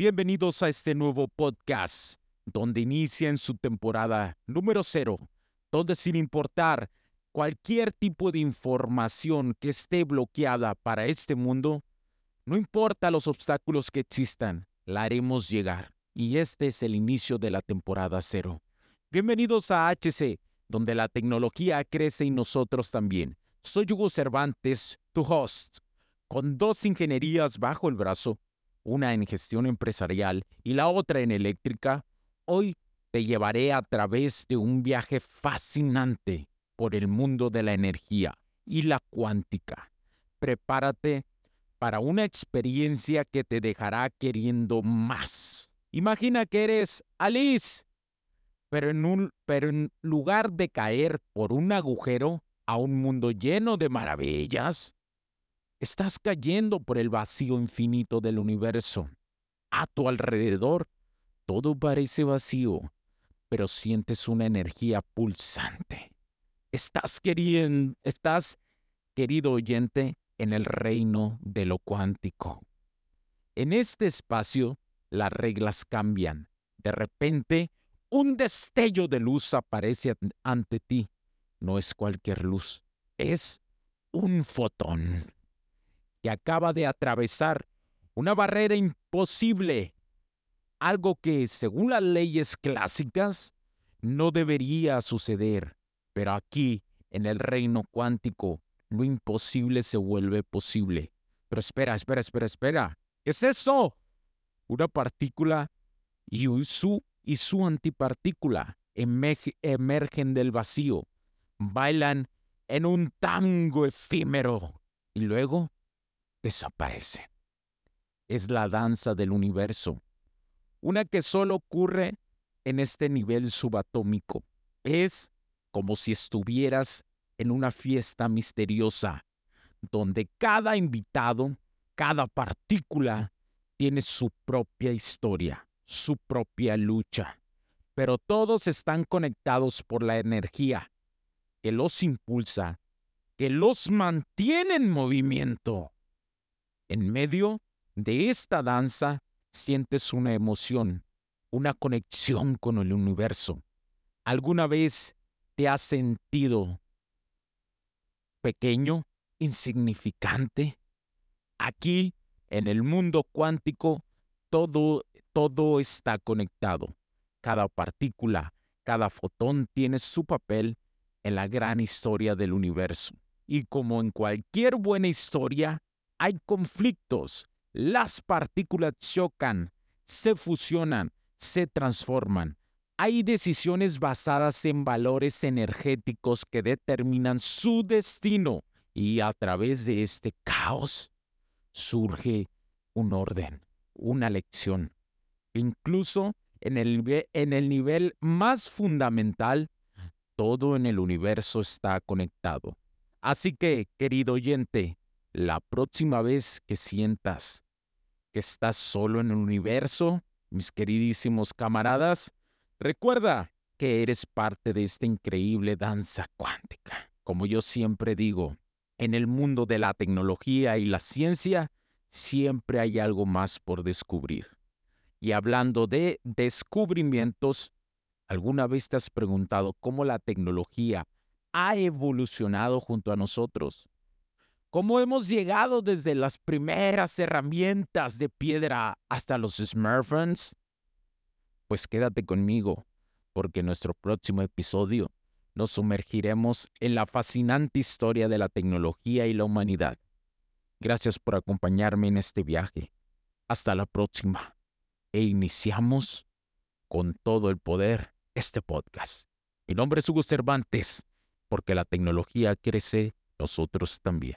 Bienvenidos a este nuevo podcast, donde inicia su temporada número cero, donde sin importar cualquier tipo de información que esté bloqueada para este mundo, no importa los obstáculos que existan, la haremos llegar. Y este es el inicio de la temporada cero. Bienvenidos a HC, donde la tecnología crece y nosotros también. Soy Hugo Cervantes, tu host, con dos ingenierías bajo el brazo una en gestión empresarial y la otra en eléctrica, hoy te llevaré a través de un viaje fascinante por el mundo de la energía y la cuántica. Prepárate para una experiencia que te dejará queriendo más. Imagina que eres Alice, pero en, un, pero en lugar de caer por un agujero a un mundo lleno de maravillas, Estás cayendo por el vacío infinito del universo. A tu alrededor, todo parece vacío, pero sientes una energía pulsante. Estás queriendo, estás, querido oyente, en el reino de lo cuántico. En este espacio, las reglas cambian. De repente, un destello de luz aparece ante ti. No es cualquier luz, es un fotón que acaba de atravesar una barrera imposible, algo que, según las leyes clásicas, no debería suceder. Pero aquí, en el reino cuántico, lo imposible se vuelve posible. Pero espera, espera, espera, espera. ¿Qué es eso? Una partícula y su, y su antipartícula emergen del vacío, bailan en un tango efímero y luego desaparece. Es la danza del universo, una que solo ocurre en este nivel subatómico. Es como si estuvieras en una fiesta misteriosa, donde cada invitado, cada partícula, tiene su propia historia, su propia lucha, pero todos están conectados por la energía que los impulsa, que los mantiene en movimiento. En medio de esta danza sientes una emoción, una conexión con el universo. ¿Alguna vez te has sentido pequeño, insignificante? Aquí, en el mundo cuántico, todo, todo está conectado. Cada partícula, cada fotón tiene su papel en la gran historia del universo. Y como en cualquier buena historia, hay conflictos, las partículas chocan, se fusionan, se transforman. Hay decisiones basadas en valores energéticos que determinan su destino y a través de este caos surge un orden, una lección. Incluso en el, en el nivel más fundamental, todo en el universo está conectado. Así que, querido oyente, la próxima vez que sientas que estás solo en el universo, mis queridísimos camaradas, recuerda que eres parte de esta increíble danza cuántica. Como yo siempre digo, en el mundo de la tecnología y la ciencia, siempre hay algo más por descubrir. Y hablando de descubrimientos, ¿alguna vez te has preguntado cómo la tecnología ha evolucionado junto a nosotros? Cómo hemos llegado desde las primeras herramientas de piedra hasta los smartphones? Pues quédate conmigo, porque en nuestro próximo episodio nos sumergiremos en la fascinante historia de la tecnología y la humanidad. Gracias por acompañarme en este viaje. Hasta la próxima. E iniciamos con todo el poder este podcast. Mi nombre es Hugo Cervantes, porque la tecnología crece, nosotros también.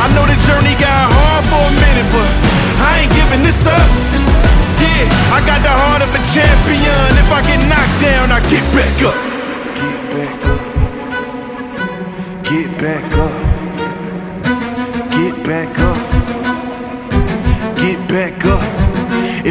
I know the journey got hard for a minute, but I ain't giving this up.